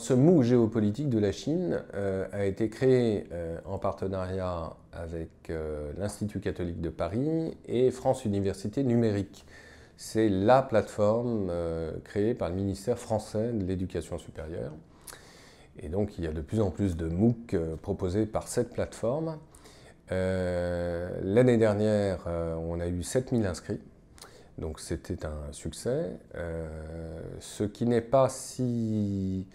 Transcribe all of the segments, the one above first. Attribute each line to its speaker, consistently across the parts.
Speaker 1: Ce MOOC géopolitique de la Chine euh, a été créé euh, en partenariat avec euh, l'Institut catholique de Paris et France Université Numérique. C'est la plateforme créée par le ministère français de l'Éducation supérieure. Et donc il y a de plus en plus de MOOC proposés par cette plateforme. L'année dernière, on a eu 7000 inscrits. Donc c'était un succès, ce qui n'est pas si,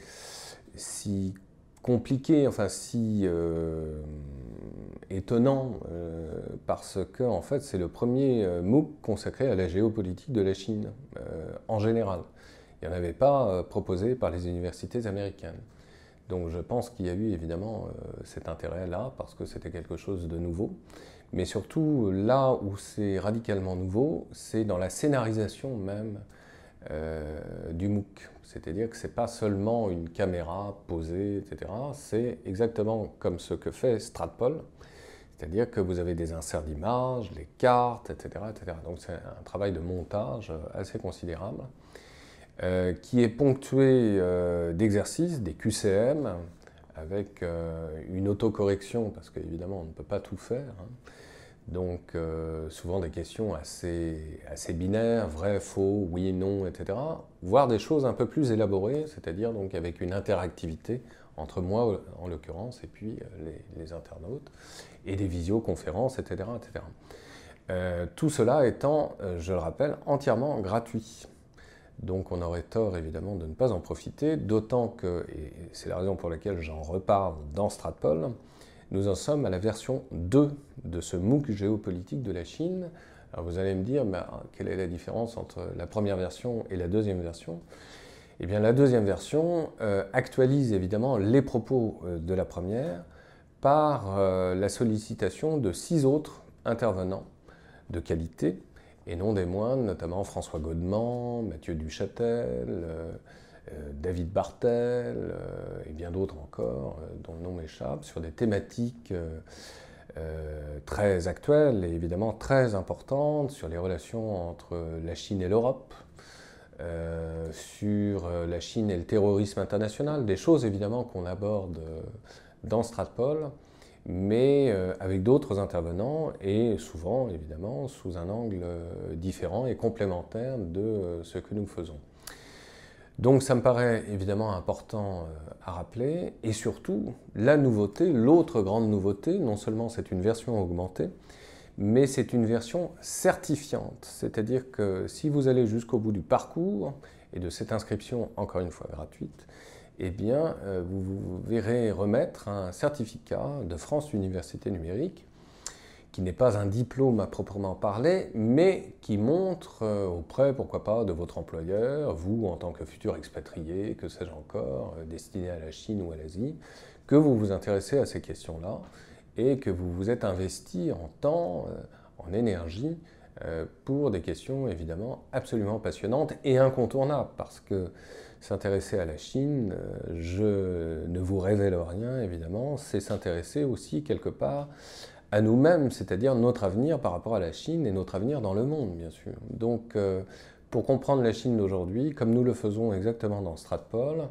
Speaker 1: si compliqué, enfin si euh, étonnant, euh, parce que en fait c'est le premier MOOC consacré à la géopolitique de la Chine en général. Il n'y en avait pas proposé par les universités américaines. Donc je pense qu'il y a eu évidemment cet intérêt-là, parce que c'était quelque chose de nouveau. Mais surtout, là où c'est radicalement nouveau, c'est dans la scénarisation même euh, du MOOC. C'est-à-dire que ce n'est pas seulement une caméra posée, etc. C'est exactement comme ce que fait Stratpol. C'est-à-dire que vous avez des inserts d'images, les cartes, etc. etc. Donc c'est un travail de montage assez considérable. Euh, qui est ponctué euh, d'exercices, des QCM, avec une autocorrection, parce qu'évidemment on ne peut pas tout faire. Hein. Donc euh, souvent des questions assez, assez binaires, vrai, faux, oui, non, etc. Voire des choses un peu plus élaborées, c'est-à-dire donc avec une interactivité entre moi en l'occurrence et puis euh, les, internautes, et des visioconférences, etc. etc. Euh, tout cela étant, je le rappelle, entièrement gratuit. Donc on aurait tort évidemment de ne pas en profiter, d'autant que, et c'est la raison pour laquelle j'en reparle dans Stratpol, nous en sommes à la version 2 de ce MOOC géopolitique de la Chine. Alors vous allez me dire, quelle est la différence entre la première version et la deuxième version? Eh bien la deuxième version euh, actualise évidemment les propos euh, de la première par euh, la sollicitation de six autres intervenants de qualité, et non des moindres, notamment François Godement, Mathieu Duchâtel, David Bartel euh, et bien d'autres encore, euh, dont le nom m'échappe, sur des thématiques très actuelles et évidemment très importantes sur les relations entre la Chine et l'Europe, sur la Chine et le terrorisme international, des choses évidemment qu'on aborde dans Stratpol, mais avec d'autres intervenants et souvent évidemment sous un angle différent et complémentaire de ce que nous faisons. Donc ça me paraît évidemment important euh, à rappeler, et surtout la nouveauté, l'autre grande nouveauté, non seulement c'est une version augmentée, mais c'est une version certifiante, c'est-à-dire que si vous allez jusqu'au bout du parcours et de cette inscription, encore une fois gratuite, eh bien euh, vous vous verrez remettre un certificat de France Université Numérique qui n'est pas un diplôme à proprement parler, mais qui montre euh, auprès, pourquoi pas, de votre employeur, vous en tant que futur expatrié, que sais-je encore, euh, destiné à la Chine ou à l'Asie, que vous vous intéressez à ces questions-là et que vous vous êtes investi en temps, euh, en énergie, pour des questions évidemment absolument passionnantes et incontournables, parce que s'intéresser à la Chine, je ne vous révèle rien évidemment, c'est s'intéresser aussi quelque part à nous-mêmes, c'est-à-dire notre avenir par rapport à la Chine et notre avenir dans le monde, bien sûr. Donc, euh, pour comprendre la Chine d'aujourd'hui, comme nous le faisons exactement dans Stratpol,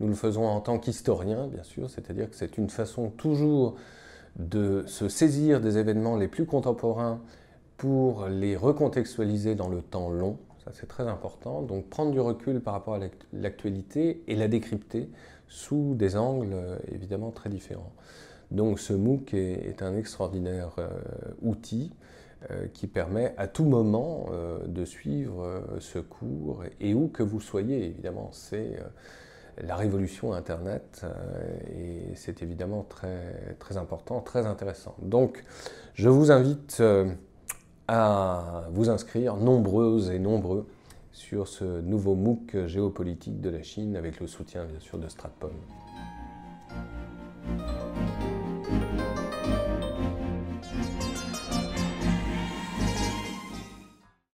Speaker 1: nous le faisons en tant qu'historien, bien sûr, c'est-à-dire que c'est une façon toujours de se saisir des événements les plus contemporains pour les recontextualiser dans le temps long, ça c'est très important, donc prendre du recul par rapport à l'actualité et la décrypter sous des angles évidemment très différents. Donc ce MOOC est, un extraordinaire euh, outil euh, qui permet à tout moment euh, de suivre ce cours et où que vous soyez, évidemment. C'est la révolution Internet et c'est évidemment très, très important, très intéressant. Donc je vous invite à vous inscrire, nombreuses et nombreux, sur ce nouveau MOOC géopolitique de la Chine avec le soutien bien sûr de Stratpol.